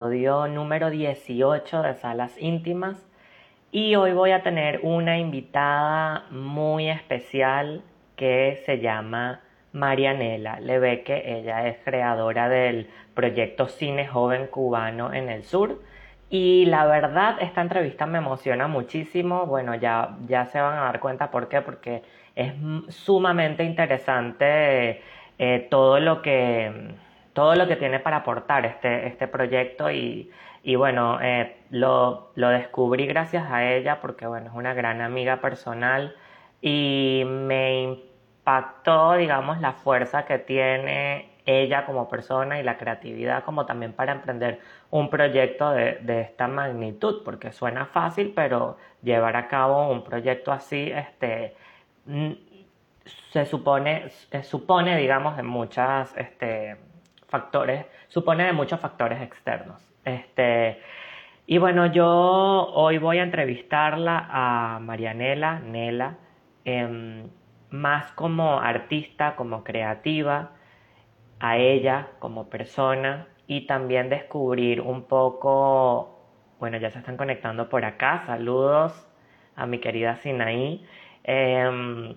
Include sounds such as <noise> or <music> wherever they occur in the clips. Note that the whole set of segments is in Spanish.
número 18 de Salas Íntimas y hoy voy a tener una invitada muy especial que se llama Marianela Lebeque. Ella es creadora del proyecto Cine Joven Cubano en el Sur y la verdad esta entrevista me emociona muchísimo. Bueno, ya, ya se van a dar cuenta por qué, porque es sumamente interesante eh, todo lo que todo lo que tiene para aportar este, este proyecto y, y bueno, eh, lo, lo, descubrí gracias a ella porque bueno, es una gran amiga personal y me impactó, digamos, la fuerza que tiene ella como persona y la creatividad como también para emprender un proyecto de, de esta magnitud, porque suena fácil, pero llevar a cabo un proyecto así, este, se supone, se supone, digamos, en muchas, este, factores, supone de muchos factores externos. Este, y bueno, yo hoy voy a entrevistarla a Marianela, Nela, em, más como artista, como creativa, a ella como persona y también descubrir un poco, bueno, ya se están conectando por acá, saludos a mi querida Sinaí, em,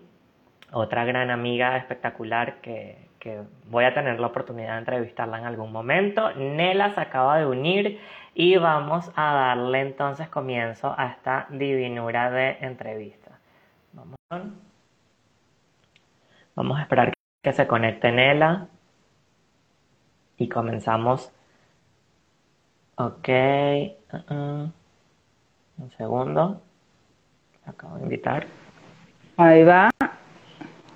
otra gran amiga espectacular que, que voy a tener la oportunidad de entrevistarla en algún momento. Nela se acaba de unir y vamos a darle entonces comienzo a esta divinura de entrevista. Vamos, vamos a esperar que se conecte Nela y comenzamos. Ok, uh-uh. un segundo. acabo de invitar. Ahí va.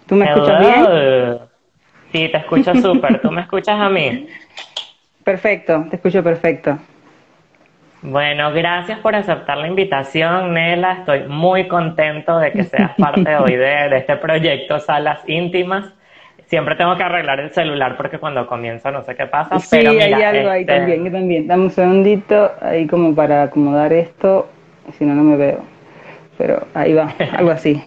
¿Tú me escuchas bien? Sí, te escucho súper. ¿Tú me escuchas a mí? Perfecto, te escucho perfecto. Bueno, gracias por aceptar la invitación, Nela. Estoy muy contento de que seas parte hoy de, este proyecto Salas Íntimas. Siempre tengo que arreglar el celular porque cuando comienzo no sé qué pasa. Sí, hay algo ahí este también, yo también. Dame un segundito ahí como para acomodar esto, si no, no me veo. Pero ahí va, algo así.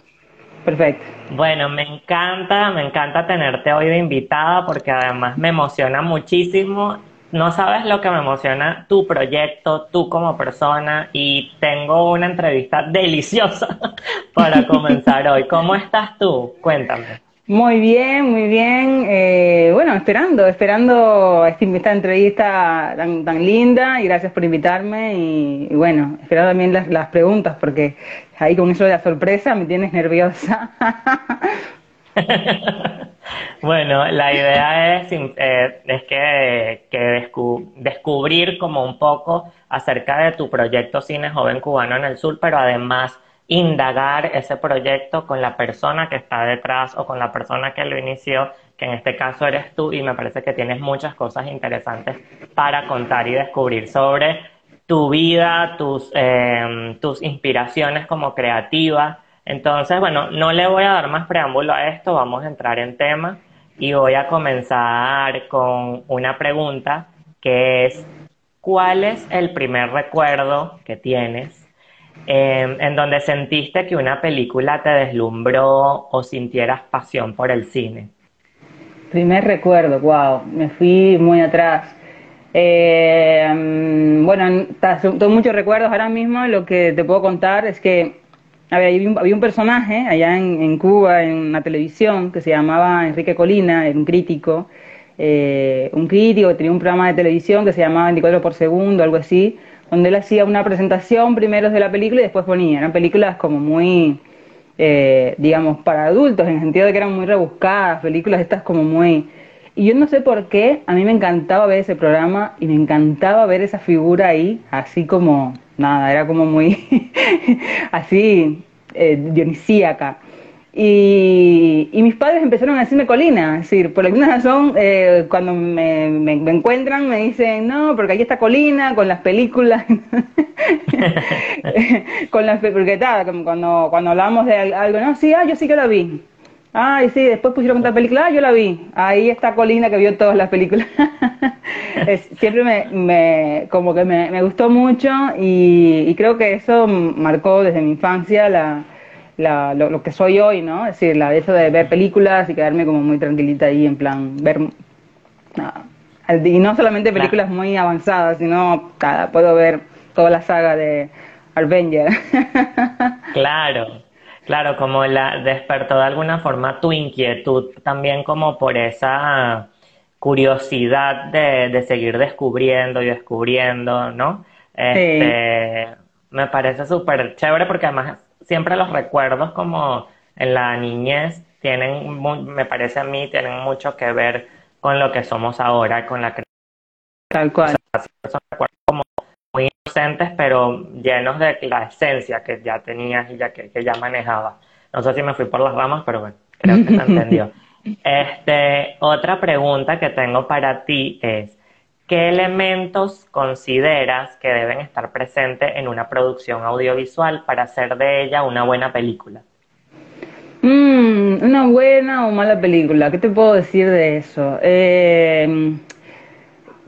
Perfecto. Bueno, me encanta, me encanta tenerte hoy de invitada porque además me emociona muchísimo. No sabes lo que me emociona tu proyecto, tú como persona y tengo una entrevista deliciosa <laughs> para comenzar hoy. ¿Cómo estás tú? Cuéntame. Muy bien, muy bien. Eh, bueno, esperando, esperando esta, entrevista tan, tan linda y gracias por invitarme y, bueno, esperando también las, las, preguntas porque ahí con eso de la sorpresa me tienes nerviosa. <laughs> bueno, la idea es, eh, es que, que descubrir como un poco acerca de tu proyecto Cine Joven Cubano en el Sur, pero además indagar ese proyecto con la persona que está detrás o con la persona que lo inició, que en este caso eres tú, y me parece que tienes muchas cosas interesantes para contar y descubrir sobre tu vida, tus, em, tus inspiraciones como creativa. Entonces, bueno, no le voy a dar más preámbulo a esto, vamos a entrar en tema y voy a comenzar con una pregunta que es, ¿cuál es el primer recuerdo que tienes Em, en donde sentiste que una película te deslumbró o sintieras pasión por el cine? Primer recuerdo, wow, me fui muy atrás. Eh, bueno, tengo muchos recuerdos ahora mismo. Lo que te puedo contar es que había, un, personaje allá en, Cuba, en la televisión, que se llamaba Enrique Colina, era un crítico, eh, un crítico que tenía un programa de televisión que se llamaba 24 por segundo, algo así, donde él hacía una presentación primero de la película y después ponía. Eran películas como muy, eh, digamos, para adultos, en el sentido de que eran muy rebuscadas, películas estas como muy... Y yo no sé por qué, a mí me encantaba ver ese programa y me encantaba ver esa figura ahí, así como, nada, era como muy, <laughs> así, eh, dionisíaca. Y, mis padres empezaron a decirme Colina, es decir, por alguna razón, eh, cuando me, encuentran me dicen, no, porque aquí está Colina, con las películas, <laughs> con las, porque tal, cuando, cuando hablamos de algo, no, sí, ah, yo sí que la vi. Ah, y sí, después pusieron otra película, ah, yo la vi. Ahí está Colina que vio todas las películas. <laughs> siempre me, me, como que me, me gustó mucho y, y creo que eso marcó desde mi infancia la lo, que soy hoy, ¿no? Es decir, la de eso de ver películas y quedarme como muy tranquilita ahí, en plan, ver, Y no solamente películas muy avanzadas, sino cada, puedo ver toda la saga de Avenger. <laughs> claro, claro, como la despertó de alguna forma tu inquietud también como por esa curiosidad de, de seguir descubriendo y descubriendo, ¿no? Este, Me parece súper chévere porque además siempre los recuerdos como en la niñez tienen, me parece a mí, tienen mucho que ver con lo que somos ahora, con la Tal cual. son recuerdos como muy inocentes, pero llenos de la esencia que ya tenías y ya que, que ya manejabas. No sé si me fui por las ramas, pero bueno, creo que se <laughs> entendió. Este, otra pregunta que tengo para ti es, ¿qué elementos consideras que deben estar presentes en una producción audiovisual para hacer de ella una buena película? Mm, una buena o mala película, ¿qué te puedo decir de eso? Eh,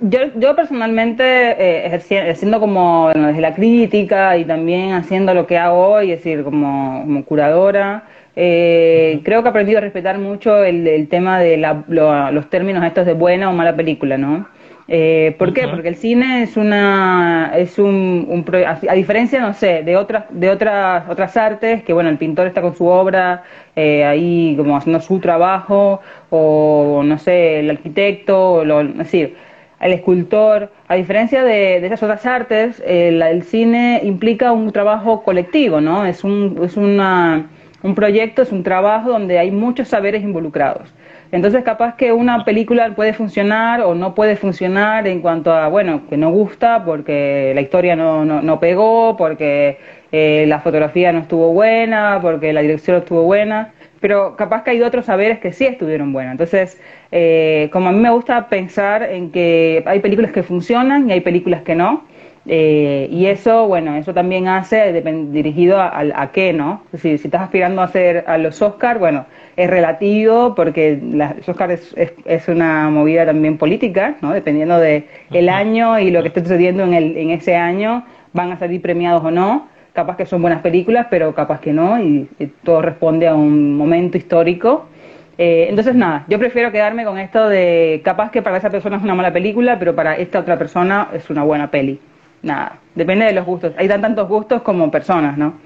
yo, yo personalmente, eh, haciendo como desde la crítica y también haciendo lo que hago hoy, es decir, como, como curadora, eh, creo que he aprendido a respetar mucho el, el tema de la, los términos estos de buena o mala película, ¿no? Eh, ¿Por qué? Porque el cine es una es un, un, a diferencia no sé de otras de otras otras artes que bueno el pintor está con su obra eh, ahí como haciendo su trabajo o no sé el arquitecto o lo, es decir el escultor. A diferencia de, de esas otras artes el, el, cine implica un trabajo colectivo no es un es una un proyecto es un trabajo donde hay muchos saberes involucrados entonces, capaz que una película puede funcionar o no puede funcionar en cuanto a, bueno, que no gusta porque la historia no, no, no pegó, porque eh, la fotografía no estuvo buena, porque la dirección no estuvo buena, pero capaz que hay otros saberes que sí estuvieron buenas. Entonces, eh, como a mí me gusta pensar en que hay películas que funcionan y hay películas que no, eh, y eso, bueno, eso también hace dirigido a, a, qué, ¿no? Si, si estás aspirando a hacer a los Oscars, bueno, es relativo porque los Oscars es, es, una movida también política, ¿no? Dependiendo de el año y lo que esté sucediendo en, el, en ese año, van a salir premiados o no. Capaz que son buenas películas, pero capaz que no, y, todo responde a un momento histórico. Eh, entonces, nada, yo prefiero quedarme con esto de capaz que para esa persona es una mala película, pero para esta otra persona es una buena peli nada, depende de los gustos. Hay tan tantos gustos como personas, ¿no?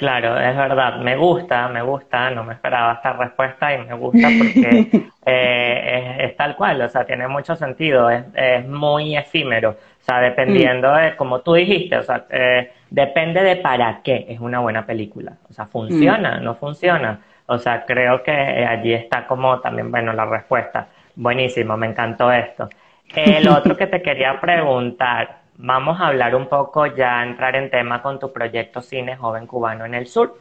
Claro, es verdad, me gusta, me gusta, no me esperaba esta respuesta y me gusta porque <laughs> eh, es, tal cual, o sea, tiene mucho sentido, es, es muy efímero, o sea, dependiendo mm. de, como tú dijiste, o sea, eh, depende de para qué es una buena película, o sea, funciona, mm. no funciona, o sea, creo que allí está como también, bueno, la respuesta, buenísimo, me encantó esto. El <laughs> otro que te quería preguntar, vamos a hablar un poco, ya entrar en tema con tu proyecto Cine Joven Cubano en el Sur.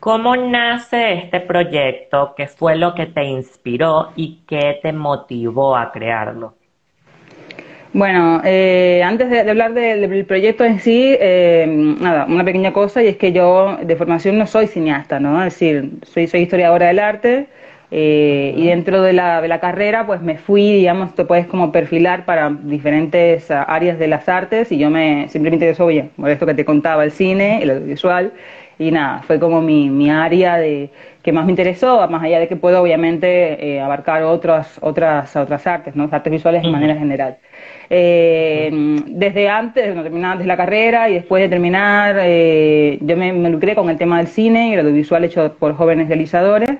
¿Cómo nace este proyecto? ¿Qué fue lo que te inspiró y qué te motivó a crearlo? Bueno, eh, antes de, hablar del proyecto en sí, eh, nada, una pequeña cosa y es que yo de formación no soy cineasta, ¿no? Es decir, soy, soy historiadora del arte, eh, y dentro de la, de la, carrera, pues me fui, digamos, te puedes como perfilar para diferentes ah, áreas de las artes y yo me simplemente interesó, oye, por esto que te contaba, el cine, el audiovisual, y nada, fue como mi, mi área de que más me interesó, más allá de que puedo obviamente eh, abarcar otras, otras, otras artes, ¿no? artes visuales de manera general. Eh, desde antes, no terminar antes la carrera y después de terminar, eh, yo me, me lucré con el tema del cine y el audiovisual hecho por jóvenes realizadores.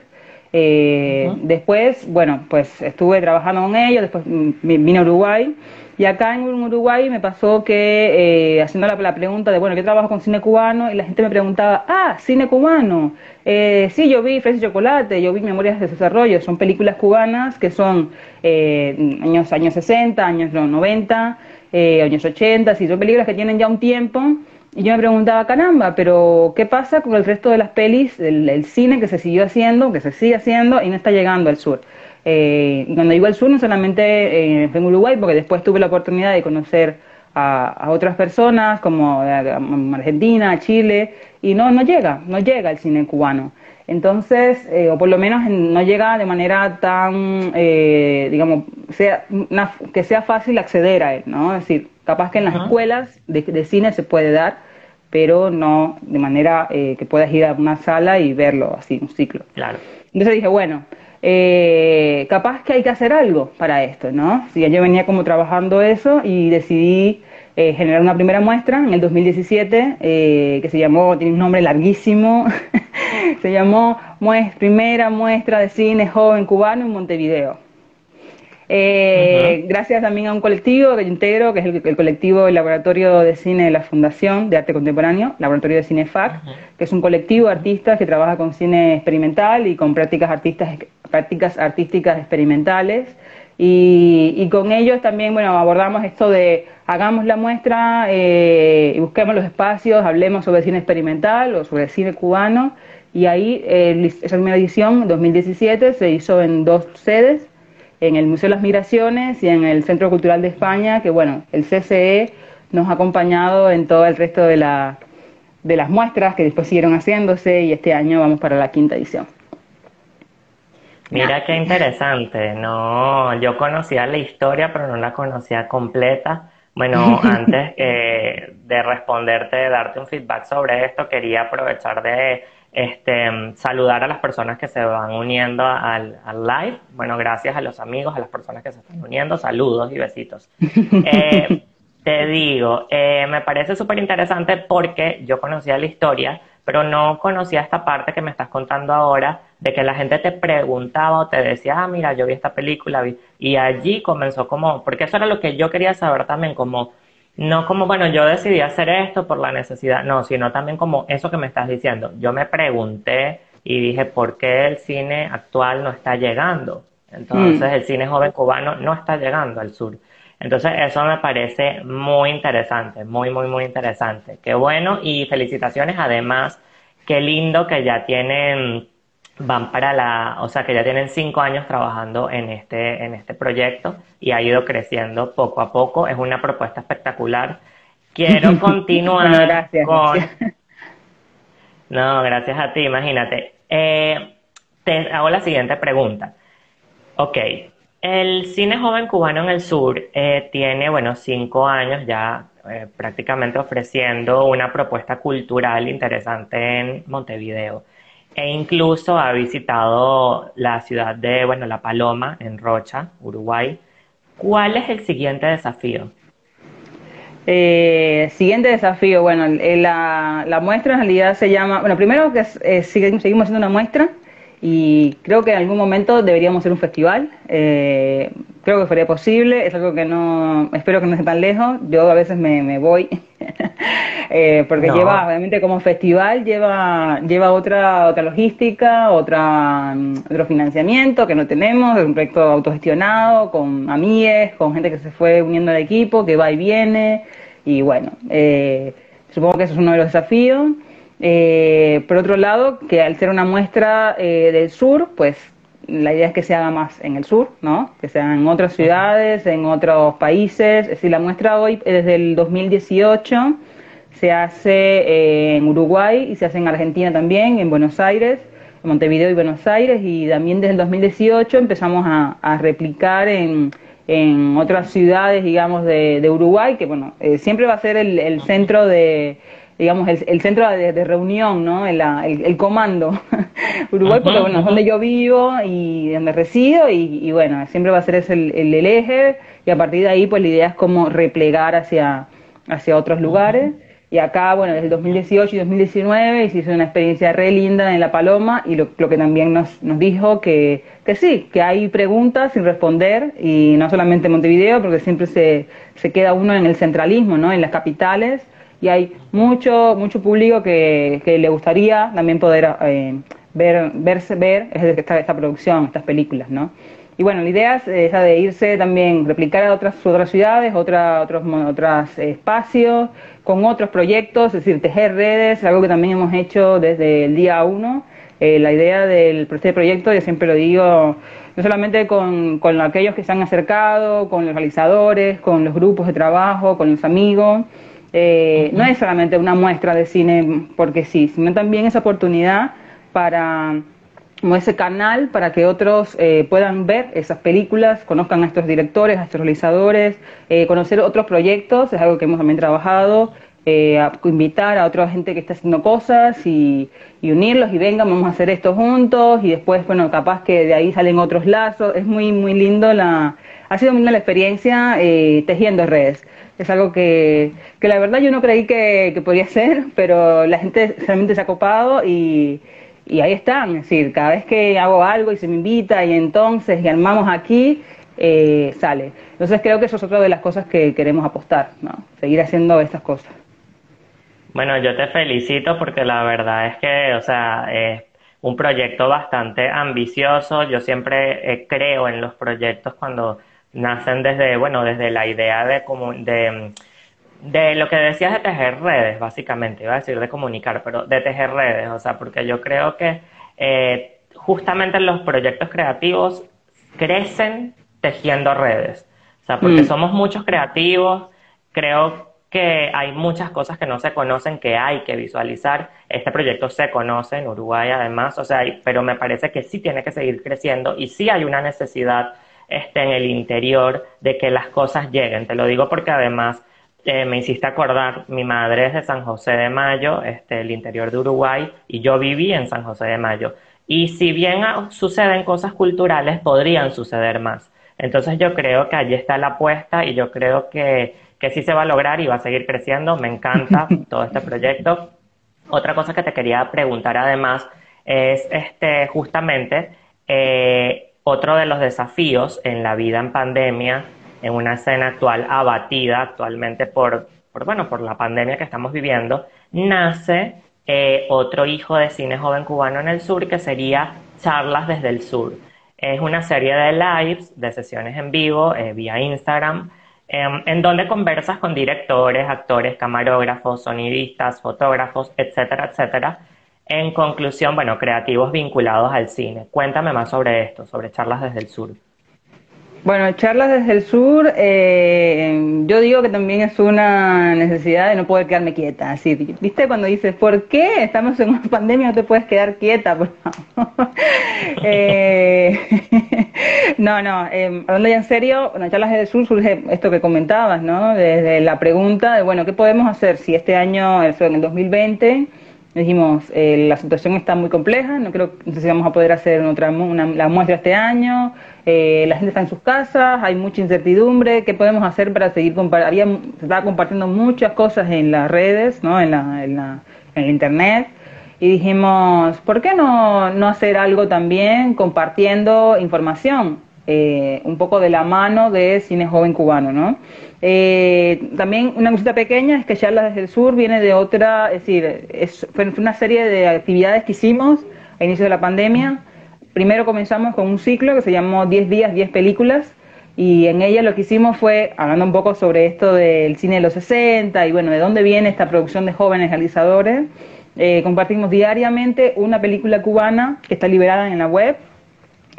Eh, Después, bueno, pues estuve trabajando con ellos, después vine a Uruguay y acá en Uruguay me pasó que eh, haciendo la, pregunta de, bueno, ¿qué trabajo con cine cubano? Y la gente me preguntaba, ah, cine cubano. Eh, sí, yo vi Fresa y Chocolate, yo vi Memorias de Desarrollo, son películas cubanas que son eh, años, años 60, años 90, eh, años 80, sí, son películas que tienen ya un tiempo y yo me preguntaba, caramba, pero ¿qué pasa con el resto de las pelis, el, cine que se siguió haciendo, que se sigue haciendo y no está llegando al sur? Eh, cuando digo al sur, no solamente eh, en Uruguay, porque después tuve la oportunidad de conocer a, otras personas como Argentina, Chile, y no, no llega, no llega el cine cubano. Entonces, eh, o por lo menos no llega de manera tan, eh, digamos, sea, que sea fácil acceder a él, ¿no? Es decir, capaz que en las escuelas de, cine se puede dar, pero no de manera eh, que puedas ir a una sala y verlo así, un ciclo. Claro. Entonces dije, bueno, eh, capaz que hay que hacer algo para esto, ¿no? Si yo venía como trabajando eso y decidí eh, generar una primera muestra en el 2017 eh, que se llamó, tiene un nombre larguísimo, <laughs> se llamó Primera Muestra de Cine Joven Cubano en Montevideo. Eh, gracias también a un colectivo que yo integro, que es el, colectivo del Laboratorio de Cine de la Fundación de Arte Contemporáneo, Laboratorio de Cine FAC, que es un colectivo de artistas que trabaja con cine experimental y con prácticas, artistas, prácticas artísticas experimentales. Y, con ellos también, bueno, abordamos esto de hagamos la muestra eh, y busquemos los espacios, hablemos sobre cine experimental o sobre cine cubano. Y ahí, eh, esa primera edición, 2017, se hizo en dos sedes en el Museo de las Migraciones y en el Centro Cultural de España, que bueno, el CCE nos ha acompañado en todo el resto de, la, de las muestras que después siguieron haciéndose y este año vamos para la quinta edición. Mira qué interesante, no, yo conocía la historia pero no la conocía completa. Bueno, <laughs> antes de responderte, de darte un feedback sobre esto, quería aprovechar de este, saludar a las personas que se van uniendo al, live. Bueno, gracias a los amigos, a las personas que se están uniendo. Saludos y besitos. <laughs> Eh, te digo, eh, me parece súper interesante porque yo conocía la historia, pero no conocía esta parte que me estás contando ahora, de que la gente te preguntaba o te decía, ah, mira, yo vi esta película, y allí comenzó como, porque eso era lo que yo quería saber también, como no como, bueno, yo decidí hacer esto por la necesidad, no, sino también como eso que me estás diciendo. Yo me pregunté y dije, ¿por qué el cine actual no está llegando? Entonces, mm. el cine joven cubano no está llegando al sur. Entonces, eso me parece muy interesante, muy, muy, muy interesante. Qué bueno y felicitaciones. Además, qué lindo que ya tienen van para la, o sea que ya tienen cinco años trabajando en este, en este proyecto y ha ido creciendo poco a poco. Es una propuesta espectacular. Quiero <laughs> continuar gracias, con... No, gracias a ti, imagínate. Eh, te hago la siguiente pregunta. Ok, el cine joven cubano en el sur eh, tiene, bueno, cinco años ya eh, prácticamente ofreciendo una propuesta cultural interesante en Montevideo e incluso ha visitado la ciudad de, bueno, La Paloma, en Rocha, Uruguay. ¿Cuál es el siguiente desafío? Eh, siguiente desafío, bueno, la, la, muestra en realidad se llama, bueno, primero que eh, seguimos haciendo una muestra y creo que en algún momento deberíamos hacer un festival. Eh, creo que sería posible, es algo que no, espero que no esté tan lejos. Yo a veces me, me voy, <laughs> eh, porque lleva, obviamente como festival, lleva, lleva otra, otra logística, otra, mm, otro financiamiento que no tenemos, es un proyecto autogestionado, con amigues, con gente que se fue uniendo al equipo, que va y viene, y bueno, eh, supongo que eso es uno de los desafíos. Eh, por otro lado, que al ser una muestra eh, del sur, pues la idea es que se haga más en el sur, ¿no? Que sea en otras ciudades, en otros países. Es decir, la muestra hoy desde el 2018 se hace eh, en Uruguay y se hace en Argentina también, en Buenos Aires, en Montevideo y Buenos Aires, y también desde el 2018 empezamos a, replicar en, en, otras ciudades, digamos, de, Uruguay, que bueno, siempre va a ser el centro de digamos, el, centro de, reunión, ¿no? El, el, comando. <laughs> Uruguay, porque bueno, es donde yo vivo y donde resido y, bueno, siempre va a ser ese el, el, eje y a partir de ahí pues la idea es como replegar hacia, hacia otros lugares. Y acá, bueno, desde el 2018 y 2019 se hizo una experiencia re linda en La Paloma y lo, lo que también nos, nos dijo que, que sí, que hay preguntas sin responder y no solamente en Montevideo, porque siempre se, se queda uno en el centralismo, ¿no? En las capitales y hay mucho, mucho público que, que le gustaría también poder eh, ver, verse, ver esta, esta producción, estas películas, ¿no? Y bueno, la idea es esa de irse también, replicar a otras, otras ciudades, otra, otros, otros espacios, con otros proyectos, es decir, tejer redes, algo que también hemos hecho desde el día uno. Eh, la idea del este proyecto, yo siempre lo digo, no solamente con, con aquellos que se han acercado, con los realizadores, con los grupos de trabajo, con los amigos, eh, no es solamente una muestra de cine porque sí, sino también esa oportunidad para como ese canal para que otros eh, puedan ver esas películas, conozcan a estos directores, a estos realizadores, eh, conocer otros proyectos, es algo que hemos también trabajado, eh, invitar a otra gente que está haciendo cosas y, unirlos y vengan, vamos a hacer esto juntos y después, bueno, capaz que de ahí salen otros lazos. Es muy, muy lindo la, ha sido muy linda la experiencia eh, tejiendo redes. Es algo que, que la verdad yo no creí que, que podía ser, pero la gente realmente se ha copado y, y ahí están. Es decir, cada vez que hago algo y se me invita y entonces y armamos aquí, eh, sale. Entonces creo que eso es otra de las cosas que queremos apostar, ¿no? Seguir haciendo estas cosas. Bueno, yo te felicito porque la verdad es que, o sea, es un proyecto bastante ambicioso. Yo siempre eh, creo en los proyectos cuando nacen desde, bueno, desde la idea de, de, de lo que decías de tejer redes, básicamente, iba a decir de comunicar, pero de tejer redes, o sea, porque yo creo que eh, justamente los proyectos creativos crecen tejiendo redes. O sea, porque mm. somos muchos creativos, creo que hay muchas cosas que no se conocen que hay que visualizar. Este proyecto se conoce en Uruguay además, o sea, pero me parece que sí tiene que seguir creciendo y sí hay una necesidad este, en el interior de que las cosas lleguen. Te lo digo porque además eh, me hiciste acordar, mi madre es de San José de Mayo, este, el interior de Uruguay, y yo viví en San José de Mayo. Y si bien suceden cosas culturales, podrían suceder más. Entonces yo creo que allí está la apuesta y yo creo que, que sí se va a lograr y va a seguir creciendo. Me encanta <laughs> todo este proyecto. Otra cosa que te quería preguntar además es este, justamente eh, otro de los desafíos en la vida en pandemia, en una escena actual abatida actualmente por, por bueno, por la pandemia que estamos viviendo, nace eh, otro hijo de cine joven cubano en el sur que sería Charlas desde el Sur. Es una serie de lives, de sesiones en vivo eh, vía Instagram, em, en donde conversas con directores, actores, camarógrafos, sonidistas, fotógrafos, etcétera, etcétera. En conclusión, bueno, creativos vinculados al cine. Cuéntame más sobre esto, sobre charlas desde el sur. Bueno, charlas desde el sur, eh, yo digo que también es una necesidad de no poder quedarme quieta. Así, ¿viste? Cuando dices, ¿por qué estamos en una <laughs> pandemia no te puedes quedar quieta? Por <laughs> eh, <laughs> no, no, eh, hablando ya en serio, bueno, charlas desde el sur surge esto que comentabas, ¿no? Desde la pregunta de, bueno, ¿qué podemos hacer si este año, en el 2020, dijimos, eh, la situación está muy compleja, no creo no sé si vamos a poder hacer otra una, la muestra este año, eh, la gente está en sus casas, hay mucha incertidumbre, ¿qué podemos hacer para seguir compartiendo? Se estaba compartiendo muchas cosas en las redes, ¿no? en, la, en, la, en el internet, y dijimos, ¿por qué no, no hacer algo también compartiendo información? Eh, un poco de la mano de cine joven cubano, ¿no? Eh, también una cosita pequeña es que Charlas desde el Sur viene de otra, es decir, es, fue una serie de actividades que hicimos a inicio de la pandemia. Primero comenzamos con un ciclo que se llamó 10 días, 10 películas, y en ella lo que hicimos fue, hablando un poco sobre esto del cine de los 60 y bueno, de dónde viene esta producción de jóvenes realizadores, eh, compartimos diariamente una película cubana que está liberada en la web,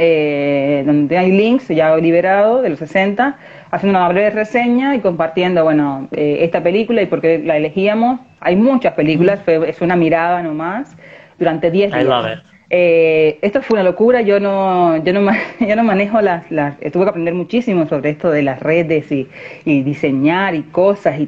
eh, donde hay links ya liberado de los 60, haciendo una breve reseña y compartiendo, bueno, eh, esta película y por qué la elegíamos. Hay muchas películas, es una mirada nomás, durante 10 días. Eh, esto fue una locura, yo no, yo no, <laughs> yo no manejo las, las, tuve que aprender muchísimo sobre esto de las redes y, y diseñar y cosas y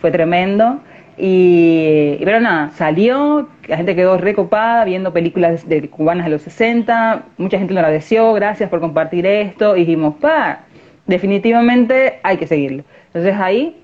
fue tremendo. Y, pero nada, salió, la gente quedó recopada viendo películas de cubanas de los 60, mucha gente lo agradeció, gracias por compartir esto, y dijimos, pa, definitivamente hay que seguirlo. Entonces ahí,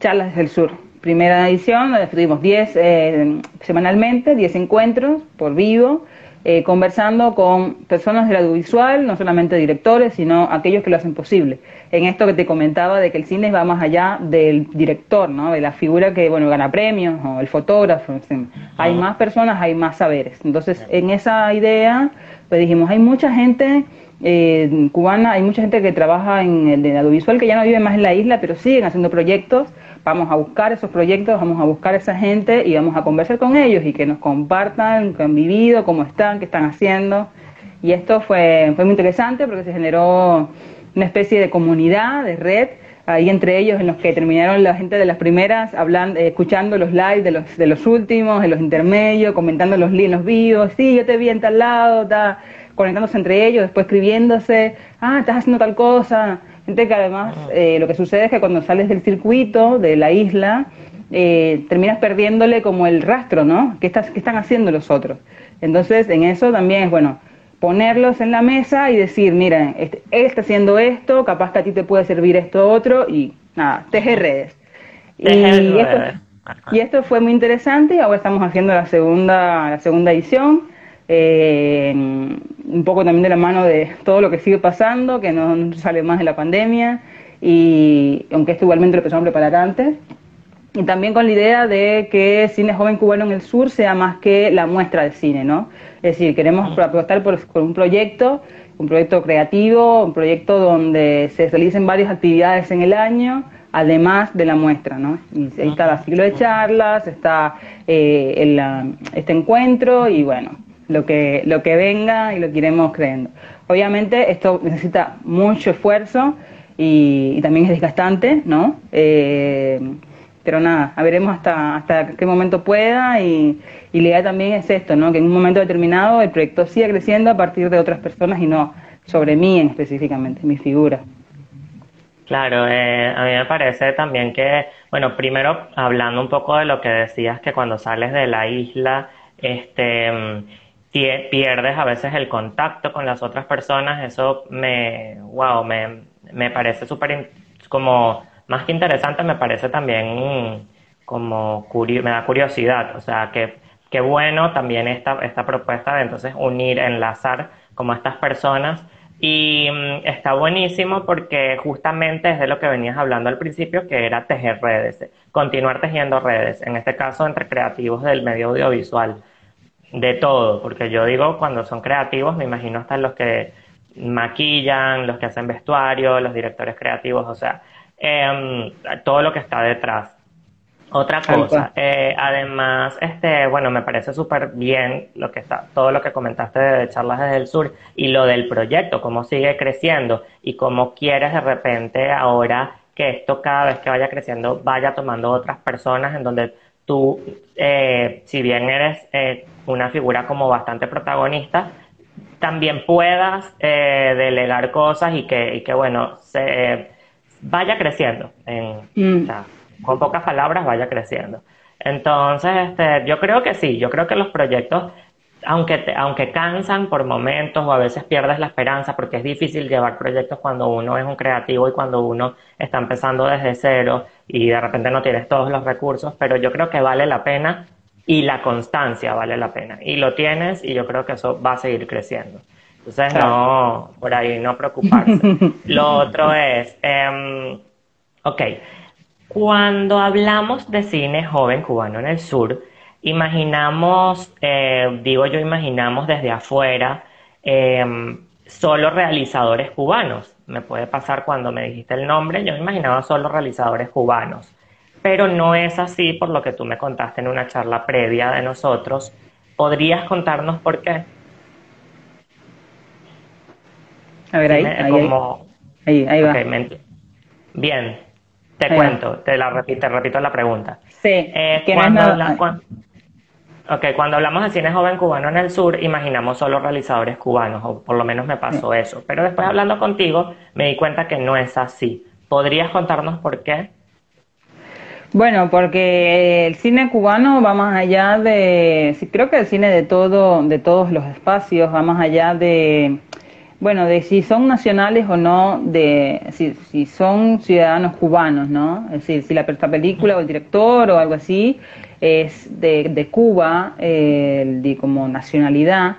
Charlas desde el Sur, primera edición, tuvimos 10 eh, semanalmente, 10 encuentros por vivo, eh, conversando con personas del audiovisual, no solamente directores, sino aquellos que lo hacen posible. En esto que te comentaba de que el cine va más allá del director, ¿no? de la figura que bueno gana premios o el fotógrafo. Hay más personas, hay más saberes. Entonces, en esa idea, pues dijimos, hay mucha gente eh, cubana, hay mucha gente que trabaja en el audiovisual que ya no vive más en la isla, pero siguen haciendo proyectos vamos a buscar esos proyectos, vamos a buscar a esa gente y vamos a conversar con ellos y que nos compartan qué han vivido, cómo están, qué están haciendo. Y esto fue, fue muy interesante porque se generó una especie de comunidad, de red, ahí entre ellos en los que terminaron la gente de las primeras hablando, escuchando los lives de los, de los últimos, de los intermedios, comentando los, los vivos, sí, yo te vi en tal lado, está conectándose entre ellos, después escribiéndose, ah, estás haciendo tal cosa, Gente que además eh, lo que sucede es que cuando sales del circuito de la isla, eh, terminas perdiéndole como el rastro, ¿no? ¿Qué, estás, ¿Qué están haciendo los otros? Entonces, en eso también es bueno ponerlos en la mesa y decir, mira, este, él está haciendo esto, capaz que a ti te puede servir esto otro y nada, teje redes. Y esto, y esto, fue muy interesante y ahora estamos haciendo la segunda, la segunda edición, eh, un poco también de la mano de todo lo que sigue pasando, que no sale más de la pandemia y aunque esto igualmente lo empezamos a preparar antes. Y también con la idea de que Cine Joven Cubano en el Sur sea más que la muestra de cine, ¿no? Es decir, queremos apostar por, un proyecto, un proyecto creativo, un proyecto donde se realicen varias actividades en el año, además de la muestra, ¿no? Y ahí está el ciclo de charlas, está eh, este encuentro y bueno, lo que, lo que venga y lo que iremos creyendo. Obviamente esto necesita mucho esfuerzo y, también es desgastante, ¿no? Eh, pero nada, a veremos hasta, hasta qué momento pueda y, y la idea también es esto, ¿no? que en un momento determinado el proyecto siga creciendo a partir de otras personas y no sobre mí en específicamente, mi figura. Claro, eh, a mí me parece también que, bueno, primero hablando un poco de lo que decías, que cuando sales de la isla, este, pierdes a veces el contacto con las otras personas, eso me, wow, me, me parece súper como más que interesante, me parece también como me da curiosidad, o sea, que qué bueno también esta, esta propuesta de entonces unir, enlazar como estas personas y mm, está buenísimo porque justamente es de lo que venías hablando al principio, que era tejer redes, continuar tejiendo redes, en este caso entre creativos del medio audiovisual, de todo, porque yo digo, cuando son creativos, me imagino hasta los que maquillan, los que hacen vestuario, los directores creativos, o sea, Em, todo lo que está detrás. Otra cosa, eh, además, este, bueno, me parece súper bien lo que está, todo lo que comentaste de charlas desde el sur y lo del proyecto, cómo sigue creciendo y cómo quieres de repente ahora que esto cada vez que vaya creciendo vaya tomando otras personas en donde tú, eh, si bien eres eh, una figura como bastante protagonista, también puedas delegar cosas y que, y que bueno, se, vaya creciendo. En, mm. con pocas palabras, vaya creciendo. Entonces, este, yo creo que sí, yo creo que los proyectos, aunque, aunque cansan por momentos o a veces pierdes la esperanza, porque es difícil llevar proyectos cuando uno es un creativo y cuando uno está empezando desde cero y de repente no tienes todos los recursos, pero yo creo que vale la pena y la constancia vale la pena. Y lo tienes y yo creo que eso va a seguir creciendo. Entonces, no, por ahí no preocuparse. <laughs> Lo otro es, eh, ok, cuando hablamos de cine joven cubano en el sur, imaginamos, eh, digo yo, imaginamos desde afuera, em, solo realizadores cubanos. Me puede pasar cuando me dijiste el nombre, yo imaginaba solo realizadores cubanos. Pero no es así por lo que tú me contaste en una charla previa de nosotros. ¿Podrías contarnos por qué? A ver, ahí, ahí, ahí, va. Bien, te cuento, te, la repito, repito la pregunta. Sí, eh, cuando, cuando, hablamos de cine joven cubano en el sur, imaginamos solo realizadores cubanos, o por lo menos me pasó eso. Pero después hablando contigo, me di cuenta que no es así. ¿Podrías contarnos por qué? Bueno, porque el cine cubano va más allá de, creo que el cine de todo, de todos los espacios, va más allá de bueno, de si son nacionales o no, de si, si son ciudadanos cubanos, ¿no? Es decir, si la, película o el director o algo así es de, de Cuba, eh, como nacionalidad.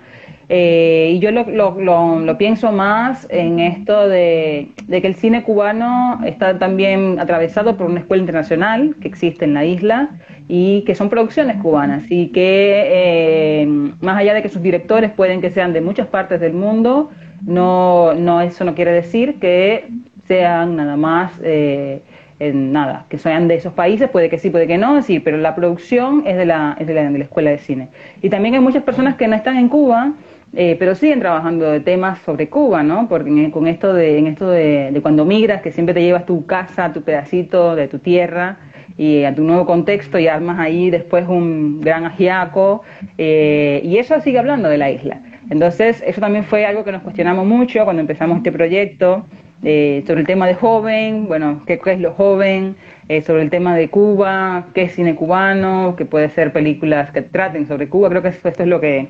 Eh, y yo lo, lo, lo, pienso más en esto de, de, que el cine cubano está también atravesado por una escuela internacional que existe en la isla y que son producciones cubanas y que eh, más allá de que sus directores pueden que sean de muchas partes del mundo, no, no, eso no quiere decir que sean nada más, eh, en nada, que sean de esos países, puede que sí, puede que no, sí, pero la producción es de la, es de la, de la escuela de cine. Y también hay muchas personas que no están en Cuba, eh, pero siguen trabajando de temas sobre Cuba, ¿no? Porque con esto de, en esto de, de, cuando migras, que siempre te llevas tu casa, tu pedacito de tu tierra y a tu nuevo contexto y armas ahí después un gran ajiaco, eh, y eso sigue hablando de la isla. Entonces, eso también fue algo que nos cuestionamos mucho cuando empezamos este proyecto, eh, sobre el tema de joven, bueno, qué, es lo joven, eh, sobre el tema de Cuba, qué es cine cubano, que puede ser películas que traten sobre Cuba. Creo que esto, es lo que,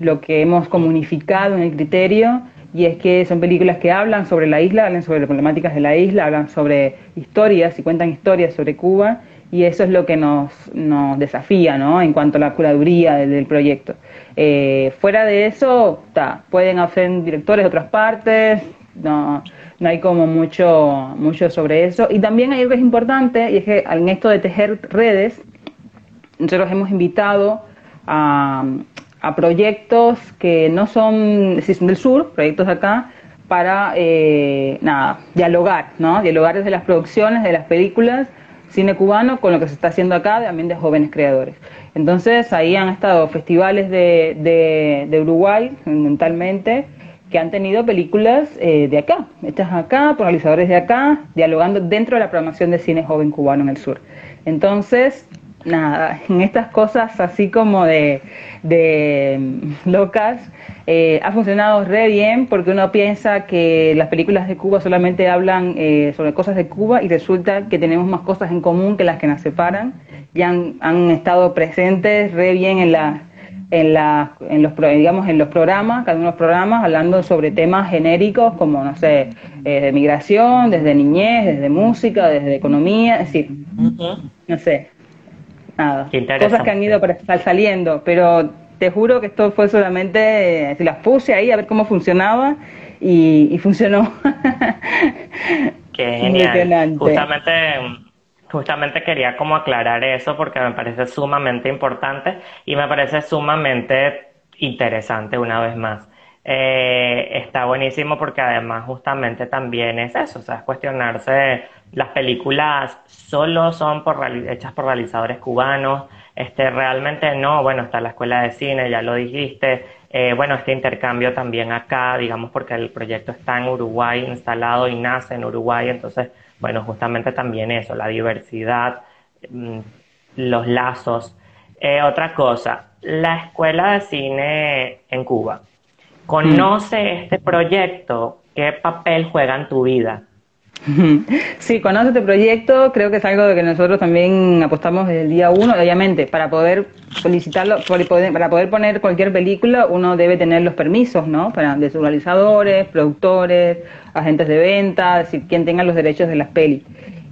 lo que hemos comunificado en el criterio y es que son películas que hablan sobre la isla, hablan sobre las problemáticas de la isla, hablan sobre historias y cuentan historias sobre Cuba y eso es lo que nos, nos desafía ¿no? en cuanto a la curaduría del, proyecto. Eh, fuera de eso, pueden hacer directores de otras partes, no, no hay como mucho, mucho sobre eso. Y también hay algo que es importante, y es que en esto de tejer redes, nosotros hemos invitado a, a proyectos que no son, son del sur, proyectos de acá, para eh, nada, dialogar, ¿no? Dialogar desde las producciones, de las películas, cine cubano con lo que se está haciendo acá, también de jóvenes creadores. Entonces ahí han estado festivales de, de, Uruguay, mentalmente, que han tenido películas eh, de acá, hechas acá, por realizadores de acá, dialogando dentro de la programación de cine joven cubano en el sur. Entonces, nada, <laughs> en estas cosas así como de, de locas, eh, ha funcionado re bien porque uno piensa que las películas de Cuba solamente hablan eh, sobre cosas de Cuba y resulta que tenemos más cosas en común que las que nos separan y han, han estado presentes re bien en la en, la, en los digamos en los programas, cada uno de los programas hablando sobre temas genéricos como no sé, eh, de migración, desde niñez, desde música, desde economía, es decir, no sé, nada, cosas que han ido saliendo, pero te juro que esto fue solamente, eh, si las puse ahí a ver cómo funcionaba y, funcionó. Qué <laughs> genial. Justamente, justamente quería como aclarar eso porque me parece sumamente importante y me parece sumamente interesante una vez más. Eh, está buenísimo porque además justamente también es eso, o sea, es cuestionarse, las películas solo son por, hechas por realizadores cubanos, este, realmente no, bueno, está la escuela de cine, ya lo dijiste, eh, bueno, este intercambio también acá, digamos, porque el proyecto está en Uruguay instalado y nace en Uruguay, entonces, bueno, justamente también eso, la diversidad, mm, los lazos. Eh, otra cosa, la escuela de cine en Cuba, ¿conoce este proyecto? ¿Qué papel juega en tu vida? <laughs> Sí, conoce este proyecto, creo que es algo de que nosotros también apostamos desde el día uno, obviamente, para poder solicitarlo, para poder poner cualquier película, uno debe tener los permisos, ¿no? Para de productores, agentes de venta, decir, quien tenga los derechos de las pelis.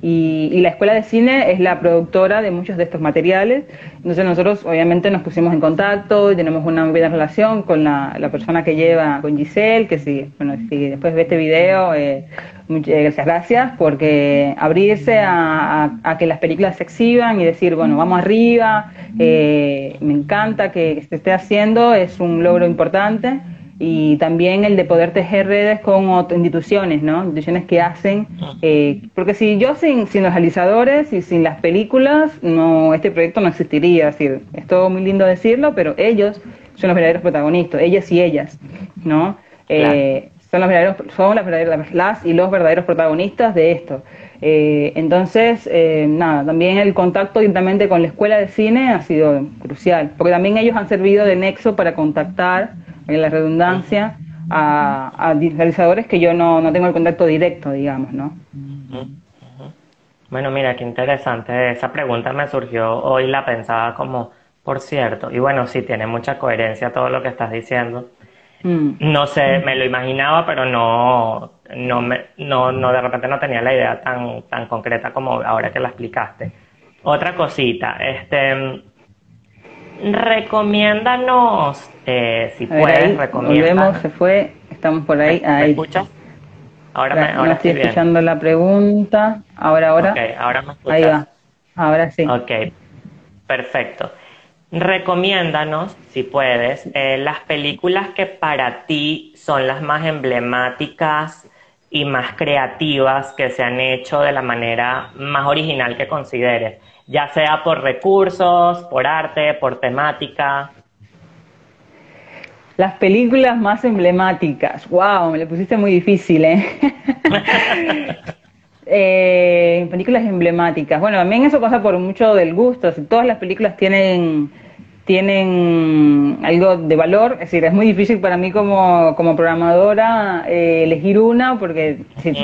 Y, la Escuela de Cine es la productora de muchos de estos materiales. Entonces nosotros obviamente nos pusimos en contacto y tenemos una buena relación con la, persona que lleva, con Giselle, que si, bueno, si después ve este video, eh, muchas gracias, porque abrirse a, a, que las películas se exhiban y decir, bueno, vamos arriba, eh, me encanta que se esté haciendo, es un logro importante y también el de poder tejer redes con otras instituciones, ¿no? Instituciones que hacen, eh, porque si yo sin, sin los realizadores y sin las películas, no este proyecto no existiría, es decir, es todo muy lindo decirlo, pero ellos son los verdaderos protagonistas, ellas y ellas, ¿no? Eh, son los verdaderos, son las verdaderas, las y los verdaderos protagonistas de esto. Eh, entonces, nada, también el contacto directamente con la escuela de cine ha sido crucial, porque también ellos han servido de nexo para contactar en la redundancia, a, realizadores que yo no, no tengo el contacto directo, digamos, ¿no? Bueno, mira, qué interesante. Esa pregunta me surgió hoy, la pensaba como, por cierto, y bueno, sí, tiene mucha coherencia todo lo que estás diciendo. Mm. No sé, me lo imaginaba, pero no, no, me, no, no, de repente no tenía la idea tan, tan concreta como ahora que la explicaste. Otra cosita, este, recomiéndanos, eh, si puedes, Volvemos, se fue, estamos por ahí. ¿Me, escuchas? Ahora, me, ahora estoy, escuchando la pregunta. Ahora, ahora. Ok, ahora me escuchas. Ahí va. Ahora sí. Ok, perfecto. Recomiéndanos, si puedes, eh, las películas que para ti son las más emblemáticas y más creativas que se han hecho de la manera más original que consideres ya sea por recursos, por arte, por temática. Las películas más emblemáticas. Wow, me lo pusiste muy difícil, ¿eh? <laughs> eh películas emblemáticas. Bueno, también eso pasa por mucho del gusto. Si todas las películas tienen tienen algo de valor. Es decir, es muy difícil para mí como, como programadora eh, elegir una, porque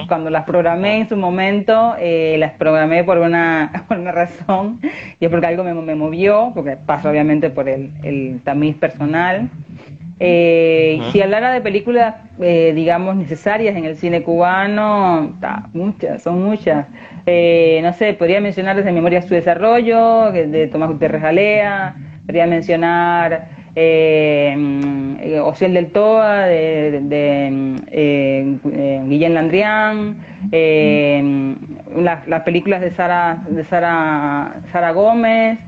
cuando las programé en su momento, eh, las programé por una, <laughs> por una razón, y es porque algo me, me movió, porque pasa obviamente por el, el tamiz personal. Eh, Si hablara de películas, eh, digamos, necesarias en el cine cubano, muchas, son muchas. Eh, no sé, podría mencionar desde Memoria su desarrollo, de Tomás Gutiérrez Alea, podría mencionar eh, mm, del Toa, de, de, eh, Guillén Landrián, eh, las, películas de Sara, de Sara, Sara Gómez,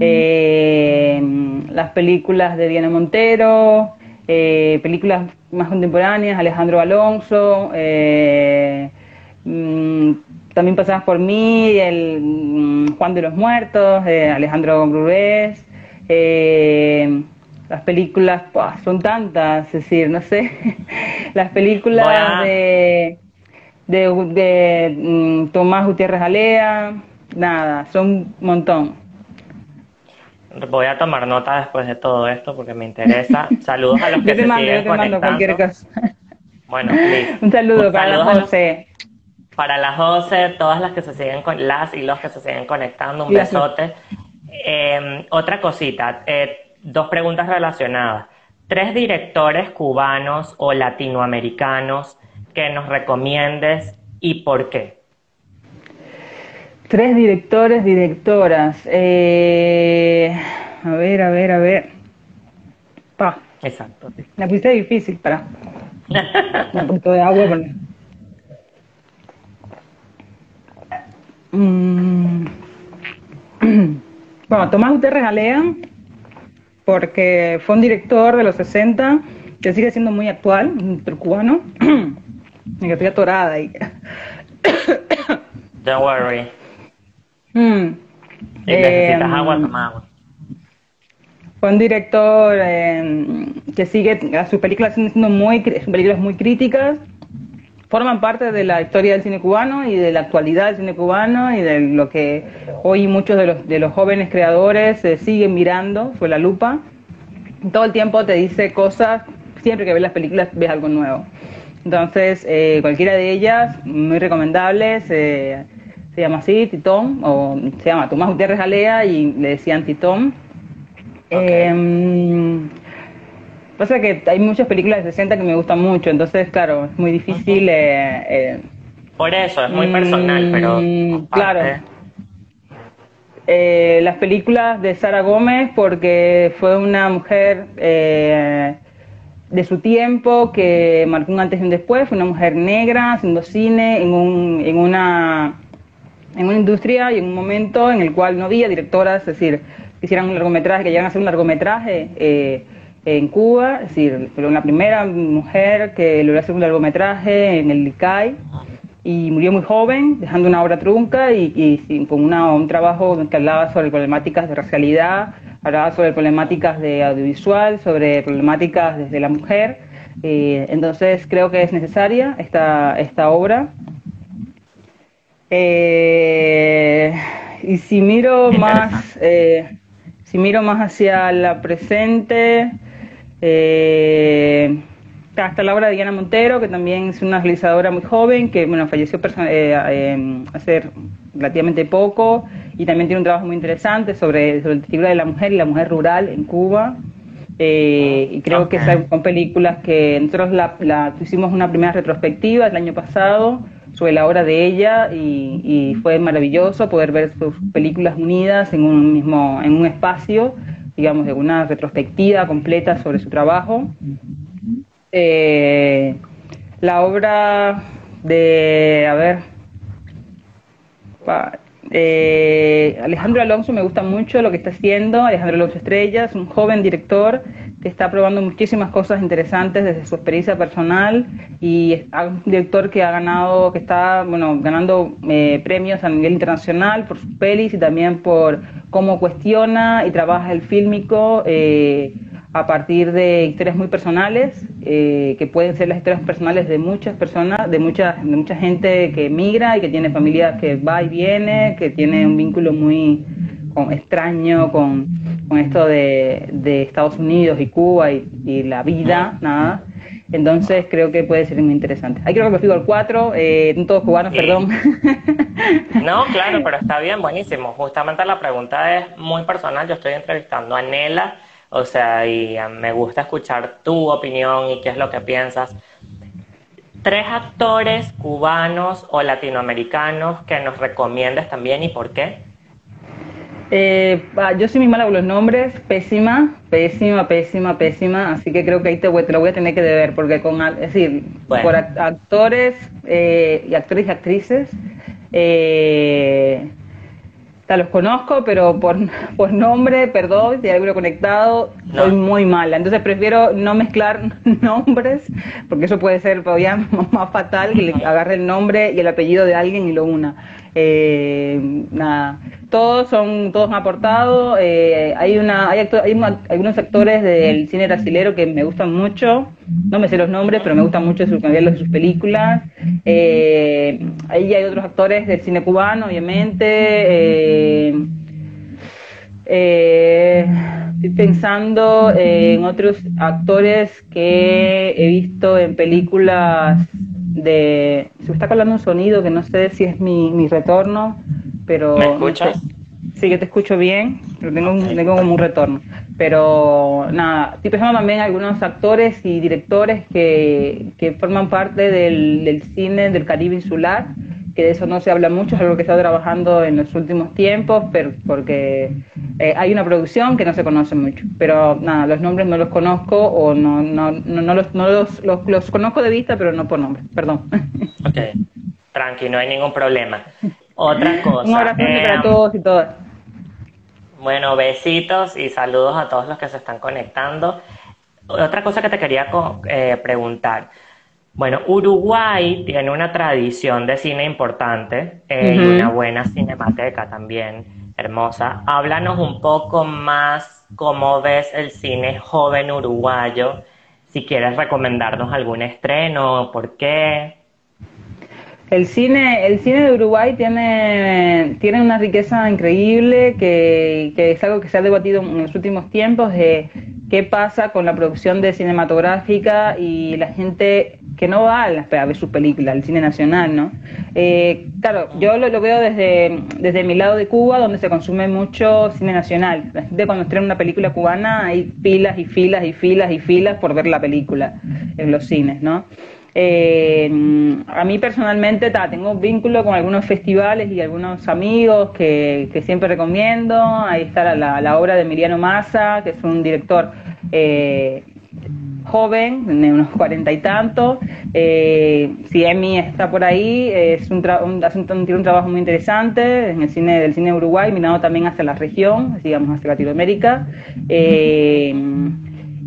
eh, las películas de Diana Montero, eh, películas más contemporáneas, Alejandro Alonso, eh, mm, también pasadas por mí, el mm, Juan de los Muertos, Alejandro Grubés, las películas, son tantas, es decir, no sé, <laughs> las películas de, de, mm, Tomás Gutiérrez Alea, nada, son un montón. Voy a tomar nota después de todo esto porque me interesa. <laughs> Saludos a los que se siguen conectando. Bueno, Un saludo para la José. Para la José, todas las que se siguen con las y los que se siguen conectando, un besote. Em, otra cosita, eh, dos preguntas relacionadas. Tres directores cubanos o latinoamericanos que nos recomiendes y por qué. Tres directores, directoras. Eh, a ver, a ver, a ver. Pa. Exacto. La pusiste difícil, para. <laughs> Un poquito de agua. Mm. Bueno, Tomás Gutiérrez Alea, porque fue un director de los 60 que sigue siendo muy actual, un cubano. <clears throat> Me quedé atorada ahí. <coughs> Don't worry. Mm. Si necesitas em, agua, toma agua. Fue un director em, que sigue, sus películas siendo muy, películas muy críticas, forman parte de la historia del cine cubano y de la actualidad del cine cubano y de lo que hoy muchos de los, de los jóvenes creadores se siguen mirando fue la lupa. Todo el tiempo te dice cosas, siempre que ves las películas ves algo nuevo. Entonces, eh, cualquiera de ellas, muy recomendables. Eh, se llama así, Titón, o se llama Tomás Gutiérrez Alea y le decían Titón. Em, pasa que hay muchas películas de 60 que me gustan mucho, entonces, claro, es muy difícil. Eh, eh, Por eso, es muy personal, pero. Mm, claro. Eh, las películas de Sara Gómez, porque fue una mujer de su tiempo que marcó un antes y un después, fue una mujer negra haciendo cine en, un, en una en una industria y en un momento en el cual no había directoras, es decir, que hicieran un largometraje, que llegan a hacer un largometraje eh, en Cuba, es decir, pero la primera mujer que logró hacer un largometraje en el LICAI y murió muy joven, dejando una obra trunca y, con una, un trabajo que hablaba sobre problemáticas de racialidad, hablaba sobre problemáticas de audiovisual, sobre problemáticas desde la mujer. Eh, entonces creo que es necesaria esta, esta obra eh, y si miro más, eh, si miro más hacia la presente, eh, hasta la obra de Diana Montero, que también es una realizadora muy joven, que bueno, falleció hace relativamente poco, y también tiene un trabajo muy interesante sobre, sobre la figura de la mujer y la mujer rural en Cuba. y creo que son películas que nosotros la, hicimos una primera retrospectiva el año pasado sobre la obra de ella y, fue maravilloso poder ver sus películas unidas en un mismo, en un espacio, digamos, de una retrospectiva completa sobre su trabajo. Eh, la obra de, a ver, eh, Alejandro Alonso me gusta mucho lo que está haciendo, Alejandro Alonso Estrella es un joven director que está probando muchísimas cosas interesantes desde su experiencia personal y es un director que ha ganado, que está bueno, ganando eh, premios a nivel internacional por sus pelis y también por cómo cuestiona y trabaja el fílmico eh, a partir de historias muy personales, eh, que pueden ser las historias personales de muchas personas, de mucha, de mucha gente que migra y que tiene familia que va y viene, que tiene un vínculo muy extraño con, esto de, Estados Unidos y Cuba y, la vida, nada. Entonces creo que puede ser muy interesante. Ahí creo que me fijo al 4, eh, todos cubanos, perdón. <laughs> No, claro, pero está bien, <laughs> buenísimo. Justamente la pregunta es muy personal. Yo estoy entrevistando a Nela, o sea, y me gusta escuchar tu opinión y qué es lo que piensas. Tres actores cubanos o latinoamericanos que nos recomiendes también y por qué. Eh, yo soy muy mala con los nombres, pésima, pésima, pésima, pésima, así que creo que ahí te, voy, te lo voy a tener que deber, porque con, es decir, por actores eh, y actores y actrices, eh, los conozco, pero por, <laughs> por nombre, perdón, si hay algo conectado, soy muy mala. Entonces prefiero no mezclar <laughs> nombres, porque eso puede ser todavía <laughs> más fatal que le agarre el nombre y el apellido de alguien y lo una. Eh, nada, todos son, todos han aportado. Eh, hay una, hay, hay algunos actores del cine brasilero que me gustan mucho. No me sé los nombres, pero me gustan mucho sus, de sus películas. Eh, ahí hay otros actores del cine cubano, obviamente. estoy pensando en otros actores que he visto en películas de... Se me está colando un sonido que no sé si es mi, mi retorno, pero... ¿Me escuchas? sí, que te escucho bien, pero tengo, un, tengo como un retorno. Pero nada, estoy pensando también algunos actores y directores que, que forman parte del, del cine del Caribe insular que de eso no se habla mucho, es algo que estado trabajando en los últimos tiempos, pero porque eh, hay una producción que no se conoce mucho. Pero nada, los nombres no los conozco o no, no, no, los, no los, los, conozco de vista, pero no por nombre, perdón. <laughs> Ok, tranqui, no hay ningún problema. Otra cosa. Un abrazo para eh, todos y todas. Bueno, besitos y saludos a todos los que se están conectando. Otra cosa que te quería eh, preguntar. Bueno, Uruguay tiene una tradición de cine importante eh, y una buena cinemateca también hermosa. Háblanos un poco más cómo ves el cine joven uruguayo, si quieres recomendarnos algún estreno, por qué. El cine, el cine de Uruguay tiene, tiene una riqueza increíble que, que, es algo que se ha debatido en los últimos tiempos de qué pasa con la producción de cinematográfica y la gente que no va a, ver sus películas, el cine nacional, ¿no? Eh, claro, yo lo, veo desde, desde mi lado de Cuba, donde se consume mucho cine nacional. La gente cuando estrena una película cubana hay filas y filas y filas y filas por ver la película en los cines, ¿no? Eh, a mí personalmente tengo un vínculo con algunos festivales y algunos amigos que, siempre recomiendo. Ahí está la, obra de Emiliano Massa, que es un director eh, joven, de unos cuarenta y tantos. Eh, si Emi está por ahí, es un, tiene un trabajo muy interesante en el cine del cine Uruguay, mirando también hacia la región, digamos hacia Latinoamérica. Eh,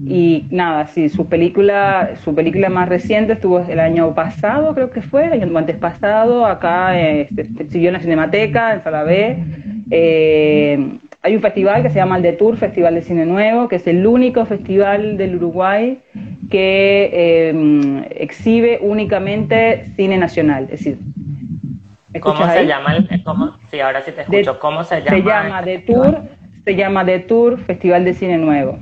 y nada, sí, su película, su película más reciente estuvo el año pasado, creo que fue, el año antes pasado, acá siguió en la Cinemateca, en Sala B. Eh, hay un festival que se llama el de Tour, Festival de Cine Nuevo, que es el único festival del Uruguay que eh, exhibe únicamente cine nacional. Es decir, ¿cómo se llama? sí, ahora sí te escucho. ¿Cómo se llama? Se llama The Tour, se llama The Tour, Festival de Cine Nuevo.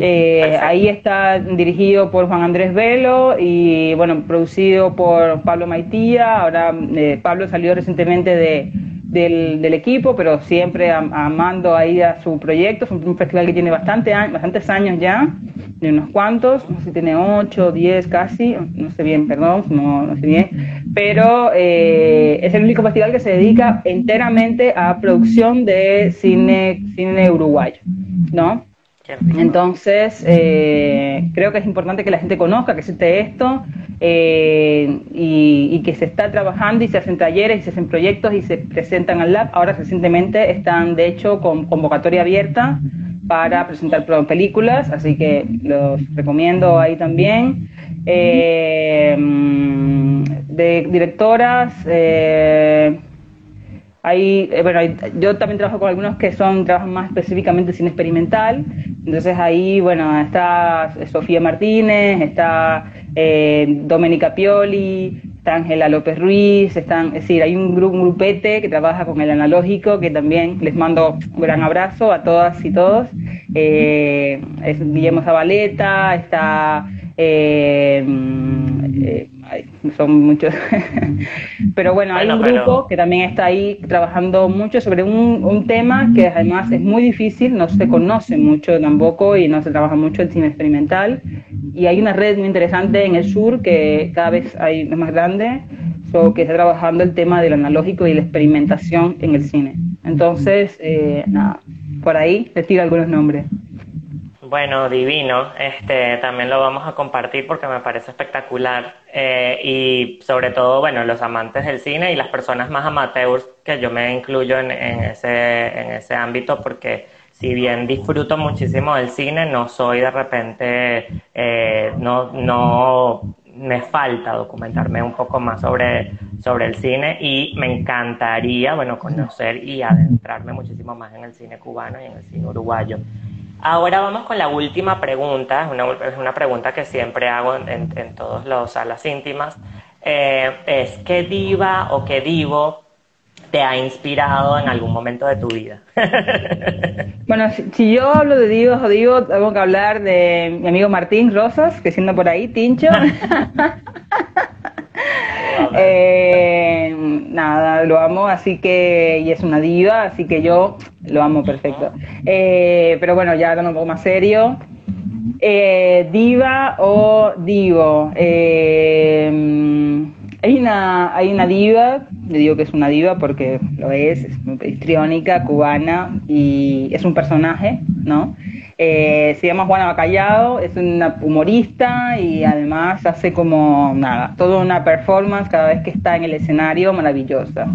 Eh, ahí está dirigido por Juan Andrés Velo y bueno, producido por Pablo Maitía. Ahora eh, Pablo salió recientemente de, del, equipo, pero siempre amando ahí a su proyecto. Es un, festival que tiene bastante, bastantes años ya, de unos cuantos, no sé si tiene 8, 10 casi, no sé bien, perdón, no, sé bien, pero eh, es el único festival que se dedica enteramente a producción de cine, cine uruguayo, ¿no? Entonces, eh, creo que es importante que la gente conozca que existe esto eh, y, que se está trabajando y se hacen talleres y se hacen proyectos y se presentan al lab. Ahora recientemente están, de hecho, con convocatoria abierta para presentar películas, así que los recomiendo ahí también. Eh, de directoras, hay, eh, bueno, yo también trabajo con algunos que son, trabajan más específicamente cine experimental. Entonces ahí, bueno, está Sofía Martínez, está eh, Domenica Pioli, está Ángela López Ruiz, están, es decir, hay un, grupo, grupete que trabaja con el analógico, que también les mando un gran abrazo a todas y todos. Eh, es Guillermo Zabaleta, está... Eh, eh, son muchos. <laughs> pero bueno, hay un grupo que también está ahí trabajando mucho sobre un, un, tema que además es muy difícil, no se conoce mucho tampoco y no se trabaja mucho el cine experimental. Y hay una red muy interesante en el sur que cada vez hay, es más grande, so, que está trabajando el tema del analógico y la experimentación en el cine. Entonces, eh, nada, por ahí les tiro algunos nombres. Bueno, divino. Este, también lo vamos a compartir porque me parece espectacular. Eh, y sobre todo, bueno, los amantes del cine y las personas más amateurs que yo me incluyo en, ese, en ese ámbito porque si bien disfruto muchísimo del cine, no soy de repente, eh, no, no me falta documentarme un poco más sobre, sobre el cine y me encantaría, bueno, conocer y adentrarme muchísimo más en el cine cubano y en el cine uruguayo. Ahora vamos con la última pregunta, es una, es una pregunta que siempre hago en, en, todas las salas íntimas. Eh, es ¿qué diva o qué divo te ha inspirado en algún momento de tu vida? <laughs> bueno, si, yo hablo de divos o divos, tengo que hablar de mi amigo Martín Rosas, que siendo por ahí, Tincho. <laughs> Eh, nada, lo amo, así que, y es una diva, así que yo lo amo perfecto. Eh, pero bueno, ya hablando un poco más serio. Eh, diva o divo. hay una, hay una diva, le digo que es una diva porque lo es, es muy histriónica, cubana y es un personaje, ¿no? Eh, se llama Juana Bacallao, es una humorista y además hace como nada, toda una performance cada vez que está en el escenario maravillosa.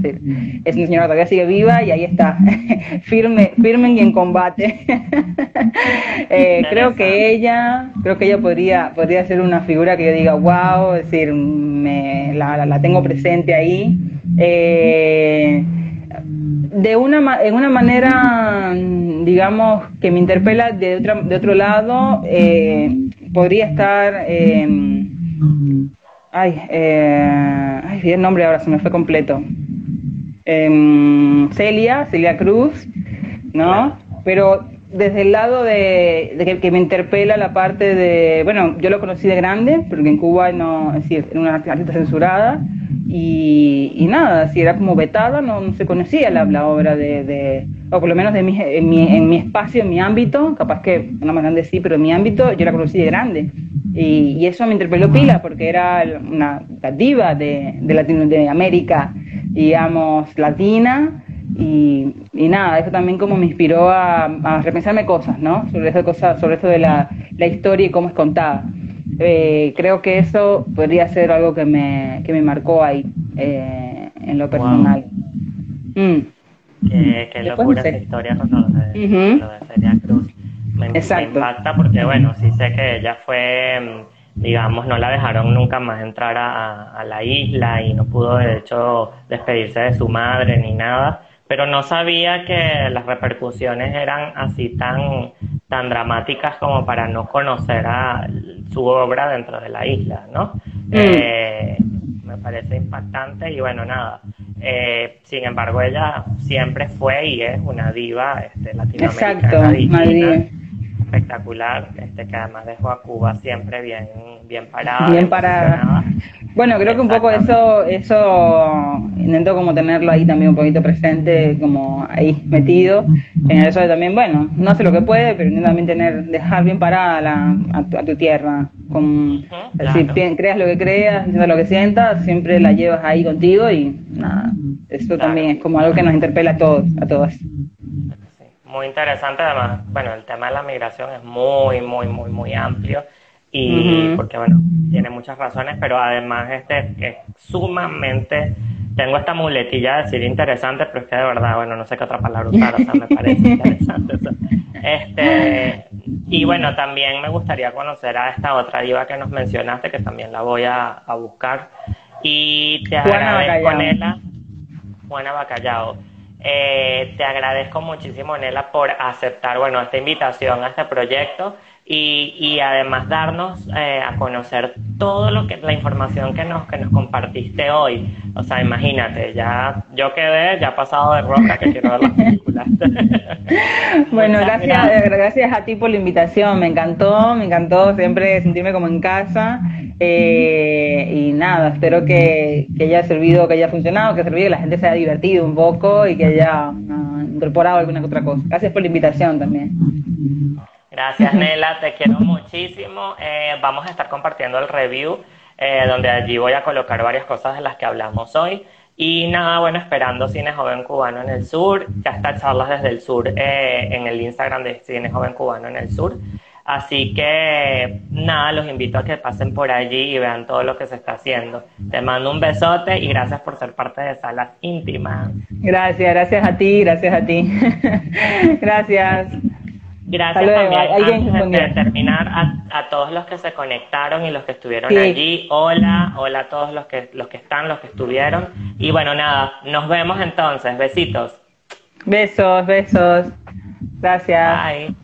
Es una señora que todavía sigue viva y ahí está, <laughs> firme, firme y en combate. <laughs> Eh, creo que ella, creo que ella podría, podría ser una figura que yo diga, wow, es decir, me, la, la, tengo presente ahí. Eh, de una, en una manera, digamos, que me interpela de, otra, de otro lado, eh, podría estar... Eh, ay, eh, ay, el nombre ahora se me fue completo. Em, Celia, Celia Cruz, ¿no? Pero desde el lado de, que, me interpela la parte de, bueno, yo lo conocí de grande, porque en Cuba no, es decir, era una artista censurada, y, nada, si era como vetada, no, se conocía la, la obra de, o por lo menos de mi, en, mi, en mi espacio, en mi ámbito, capaz que una más grande sí, pero en mi ámbito yo la conocí de grande. Y, eso me interpeló pila, porque era una diva de, de, Latino, de América, digamos, latina, y, y, nada, eso también como me inspiró a, a repensarme cosas, ¿no? Sobre esa cosa, sobre esto de la, la historia y cómo es contada. Eh, creo que eso podría ser algo que me, que me marcó ahí, eh, en lo personal. Mm. Qué, qué locura esa historia con lo de, lo de Celia Cruz. Me, me, impacta porque, bueno, sí sé que ella fue, digamos, no la dejaron nunca más entrar a, a la isla y no pudo, de hecho, despedirse de su madre ni nada pero no sabía que las repercusiones eran así tan, tan dramáticas como para no conocer a su obra dentro de la isla, ¿no? Mm. Eh, me parece impactante y bueno, nada. Eh, sin embargo, ella siempre fue y es una diva este, latinoamericana. Exacto, espectacular, este, que además dejó a Cuba siempre bien, bien parada. Bien parada. Bueno, creo que un poco eso, eso intento como tenerlo ahí también un poquito presente, como ahí metido, en eso de también, bueno, no sé lo que puede, pero intento también tener, dejar bien parada la, a, tu, tierra, con, si creas lo que creas, sientas lo que sientas, siempre la llevas ahí contigo y nada, eso también es como algo que nos interpela a todos, a todas muy interesante además, bueno, el tema de la migración es muy, muy, muy, muy amplio y porque, bueno, tiene muchas razones, pero además este es sumamente, tengo esta muletilla de decir interesante, pero es que de verdad, bueno, no sé qué otra palabra usar, o sea, me parece <laughs> interesante. Este, y bueno, también me gustaría conocer a esta otra diva que nos mencionaste, que también la voy a, buscar. Y te agradezco, Nela, Juana Bacallao. Eh, te agradezco muchísimo, Nela, por aceptar, bueno, esta invitación a este proyecto y, y además darnos eh, a conocer todo lo que la información que nos que nos compartiste hoy. O sea, imagínate, ya yo quedé ya pasado de roca que quiero ver las películas. <laughs> <laughs> bueno, gracias, gracias, a ti por la invitación, me encantó, me encantó siempre sentirme como en casa eh, y nada, espero que, que, haya servido, que haya funcionado, que haya servido, que la gente se haya divertido un poco y que haya uh, incorporado alguna otra cosa. Gracias por la invitación también. Gracias, Nela, te quiero muchísimo. Eh, vamos a estar compartiendo el review, eh, donde allí voy a colocar varias cosas de las que hablamos hoy. Y nada, bueno, esperando Cine Joven Cubano en el Sur. Ya está charlas desde el Sur eh, en el Instagram de Cine Joven Cubano en el Sur. Así que nada, los invito a que pasen por allí y vean todo lo que se está haciendo. Te mando un besote y gracias por ser parte de Salas Íntimas. Gracias, gracias a ti, gracias a ti. <laughs> gracias. Gracias también antes de terminar a, todos los que se conectaron y los que estuvieron allí. Hola, hola a todos los que los que están, los que estuvieron. Y bueno, nada, nos vemos entonces. Besitos. Besos, besos. Gracias. Bye.